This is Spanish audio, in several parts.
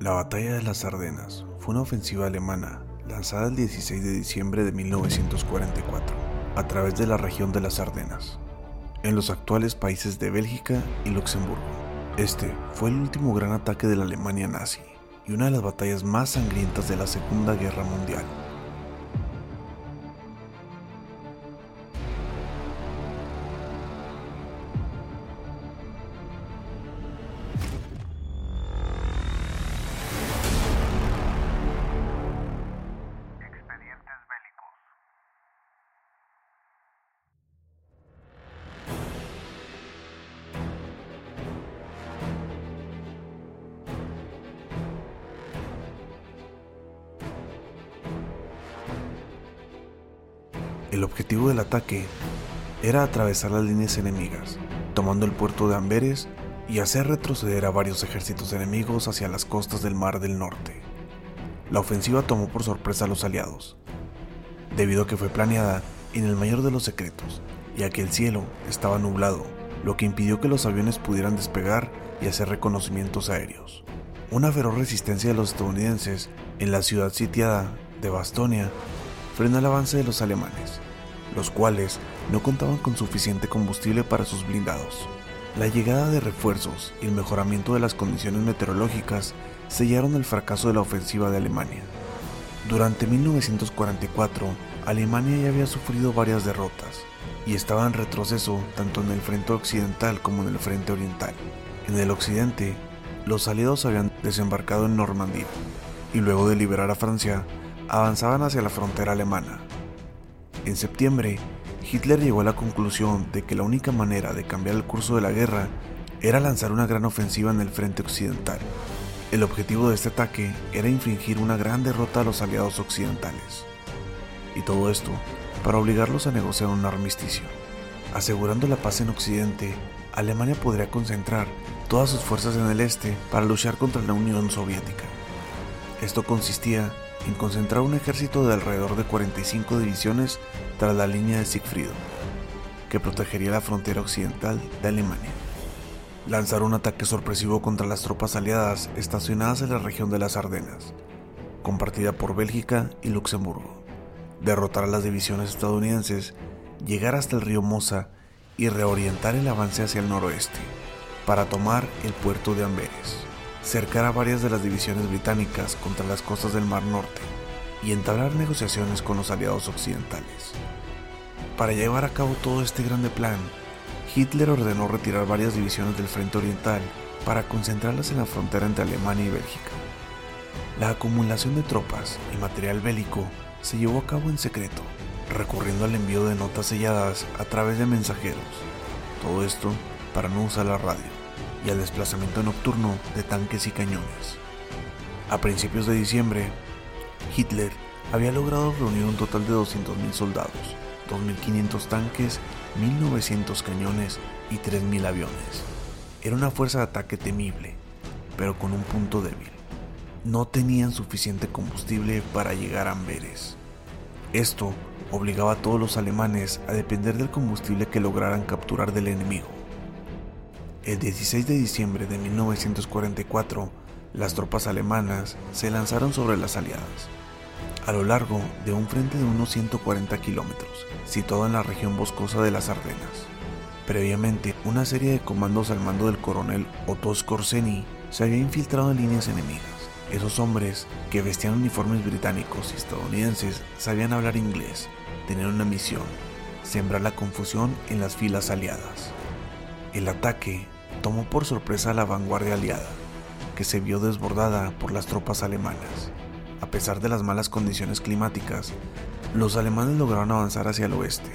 La batalla de las Ardenas fue una ofensiva alemana lanzada el 16 de diciembre de 1944 a través de la región de las Ardenas, en los actuales países de Bélgica y Luxemburgo. Este fue el último gran ataque de la Alemania nazi y una de las batallas más sangrientas de la Segunda Guerra Mundial. El objetivo del ataque era atravesar las líneas enemigas, tomando el puerto de Amberes y hacer retroceder a varios ejércitos enemigos hacia las costas del Mar del Norte. La ofensiva tomó por sorpresa a los aliados, debido a que fue planeada en el mayor de los secretos, ya que el cielo estaba nublado, lo que impidió que los aviones pudieran despegar y hacer reconocimientos aéreos. Una feroz resistencia de los estadounidenses en la ciudad sitiada de Bastonia frenó el avance de los alemanes, los cuales no contaban con suficiente combustible para sus blindados. La llegada de refuerzos y el mejoramiento de las condiciones meteorológicas sellaron el fracaso de la ofensiva de Alemania. Durante 1944, Alemania ya había sufrido varias derrotas y estaba en retroceso tanto en el frente occidental como en el frente oriental. En el occidente, los aliados habían desembarcado en Normandía y luego de liberar a Francia, avanzaban hacia la frontera alemana. En septiembre, Hitler llegó a la conclusión de que la única manera de cambiar el curso de la guerra era lanzar una gran ofensiva en el frente occidental. El objetivo de este ataque era infligir una gran derrota a los aliados occidentales. Y todo esto para obligarlos a negociar un armisticio. Asegurando la paz en Occidente, Alemania podría concentrar todas sus fuerzas en el este para luchar contra la Unión Soviética. Esto consistía en concentrar un ejército de alrededor de 45 divisiones tras la línea de Siegfried, que protegería la frontera occidental de Alemania. Lanzar un ataque sorpresivo contra las tropas aliadas estacionadas en la región de las Ardenas, compartida por Bélgica y Luxemburgo. Derrotar a las divisiones estadounidenses, llegar hasta el río Mosa y reorientar el avance hacia el noroeste, para tomar el puerto de Amberes cercar a varias de las divisiones británicas contra las costas del Mar Norte y entablar negociaciones con los aliados occidentales. Para llevar a cabo todo este grande plan, Hitler ordenó retirar varias divisiones del frente oriental para concentrarlas en la frontera entre Alemania y Bélgica. La acumulación de tropas y material bélico se llevó a cabo en secreto, recurriendo al envío de notas selladas a través de mensajeros. Todo esto para no usar la radio y al desplazamiento nocturno de tanques y cañones. A principios de diciembre, Hitler había logrado reunir un total de 200.000 soldados, 2.500 tanques, 1.900 cañones y 3.000 aviones. Era una fuerza de ataque temible, pero con un punto débil. No tenían suficiente combustible para llegar a Amberes. Esto obligaba a todos los alemanes a depender del combustible que lograran capturar del enemigo. El 16 de diciembre de 1944, las tropas alemanas se lanzaron sobre las aliadas, a lo largo de un frente de unos 140 kilómetros, situado en la región boscosa de las Ardenas. Previamente, una serie de comandos al mando del coronel Otto Skorzeny se había infiltrado en líneas enemigas. Esos hombres, que vestían uniformes británicos y estadounidenses, sabían hablar inglés, tenían una misión, sembrar la confusión en las filas aliadas. El ataque tomó por sorpresa a la vanguardia aliada, que se vio desbordada por las tropas alemanas. A pesar de las malas condiciones climáticas, los alemanes lograron avanzar hacia el oeste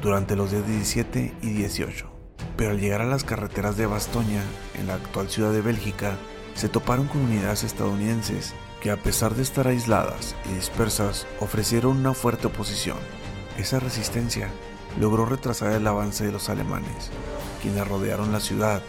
durante los días 17 y 18. Pero al llegar a las carreteras de Bastoña, en la actual ciudad de Bélgica, se toparon con unidades estadounidenses que a pesar de estar aisladas y dispersas, ofrecieron una fuerte oposición. Esa resistencia logró retrasar el avance de los alemanes, quienes rodearon la ciudad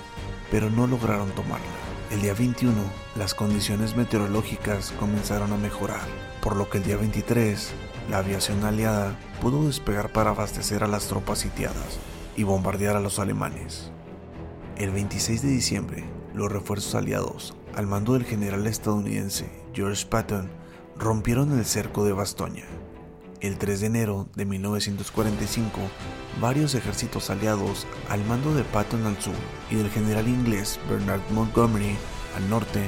pero no lograron tomarla. El día 21, las condiciones meteorológicas comenzaron a mejorar, por lo que el día 23, la aviación aliada pudo despegar para abastecer a las tropas sitiadas y bombardear a los alemanes. El 26 de diciembre, los refuerzos aliados al mando del general estadounidense George Patton, rompieron el cerco de Bastoña. El 3 de enero de 1945, varios ejércitos aliados al mando de Patton al sur y del general inglés Bernard Montgomery al norte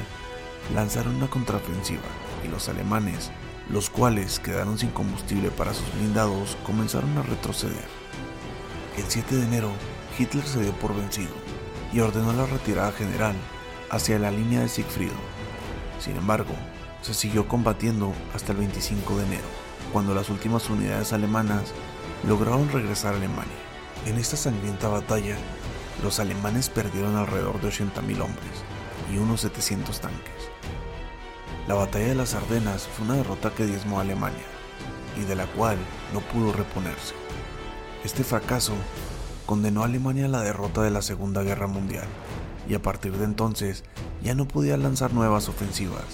lanzaron una contraofensiva y los alemanes, los cuales quedaron sin combustible para sus blindados, comenzaron a retroceder. El 7 de enero, Hitler se dio por vencido y ordenó la retirada general hacia la línea de Siegfried. Sin embargo, se siguió combatiendo hasta el 25 de enero, cuando las últimas unidades alemanas lograron regresar a Alemania. En esta sangrienta batalla, los alemanes perdieron alrededor de 80.000 hombres y unos 700 tanques. La batalla de las Ardenas fue una derrota que diezmó a Alemania y de la cual no pudo reponerse. Este fracaso condenó a Alemania a la derrota de la Segunda Guerra Mundial y a partir de entonces ya no podía lanzar nuevas ofensivas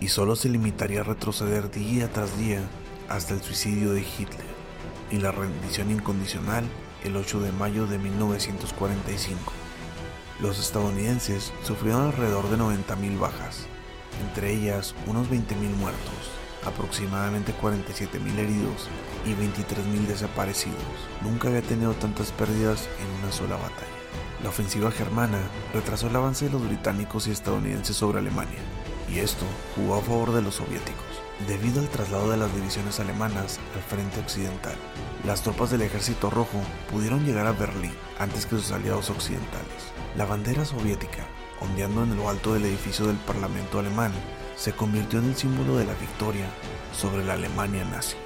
y solo se limitaría a retroceder día tras día hasta el suicidio de Hitler y la rendición incondicional el 8 de mayo de 1945. Los estadounidenses sufrieron alrededor de 90.000 bajas, entre ellas unos 20.000 muertos, aproximadamente 47.000 heridos y 23.000 desaparecidos. Nunca había tenido tantas pérdidas en una sola batalla. La ofensiva germana retrasó el avance de los británicos y estadounidenses sobre Alemania, y esto jugó a favor de los soviéticos. Debido al traslado de las divisiones alemanas al frente occidental, las tropas del ejército rojo pudieron llegar a Berlín antes que sus aliados occidentales. La bandera soviética, ondeando en lo alto del edificio del Parlamento alemán, se convirtió en el símbolo de la victoria sobre la Alemania nazi.